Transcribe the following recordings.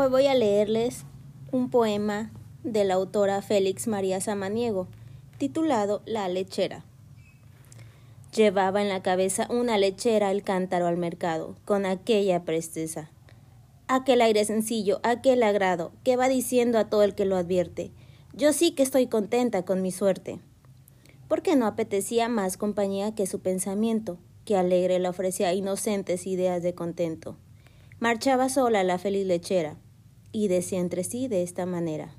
Hoy voy a leerles un poema de la autora Félix María Samaniego, titulado La lechera. Llevaba en la cabeza una lechera el cántaro al mercado, con aquella presteza. Aquel aire sencillo, aquel agrado, que va diciendo a todo el que lo advierte, yo sí que estoy contenta con mi suerte. Porque no apetecía más compañía que su pensamiento, que alegre le ofrecía inocentes ideas de contento. Marchaba sola la feliz lechera y decía entre sí de esta manera.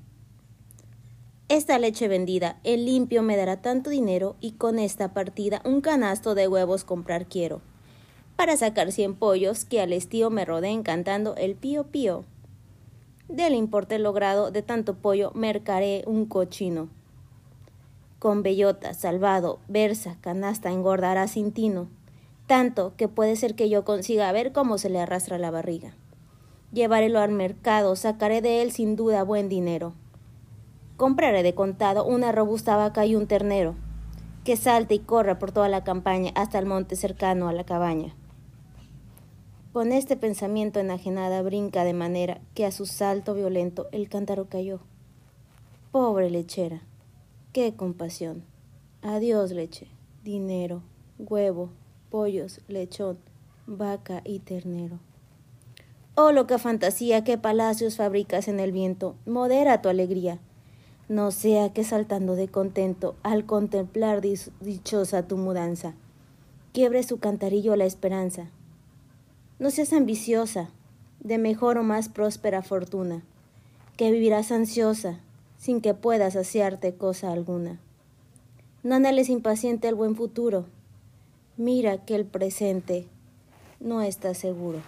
Esta leche vendida, el limpio me dará tanto dinero y con esta partida un canasto de huevos comprar quiero, para sacar cien pollos que al estío me rodeen cantando el pío pío. Del importe logrado de tanto pollo mercaré un cochino. Con bellota, salvado, versa, canasta engordará sin tino tanto que puede ser que yo consiga ver cómo se le arrastra la barriga. Llevarélo al mercado, sacaré de él sin duda buen dinero. Compraré de contado una robusta vaca y un ternero, que salte y corra por toda la campaña hasta el monte cercano a la cabaña. Con este pensamiento enajenada brinca de manera que a su salto violento el cántaro cayó. Pobre lechera, qué compasión. Adiós leche, dinero, huevo, pollos, lechón, vaca y ternero. Oh, loca fantasía, qué palacios fabricas en el viento, modera tu alegría. No sea que saltando de contento al contemplar dichosa tu mudanza, quiebre su cantarillo la esperanza. No seas ambiciosa, de mejor o más próspera fortuna, que vivirás ansiosa, sin que puedas saciarte cosa alguna. No anheles impaciente el buen futuro, mira que el presente no está seguro.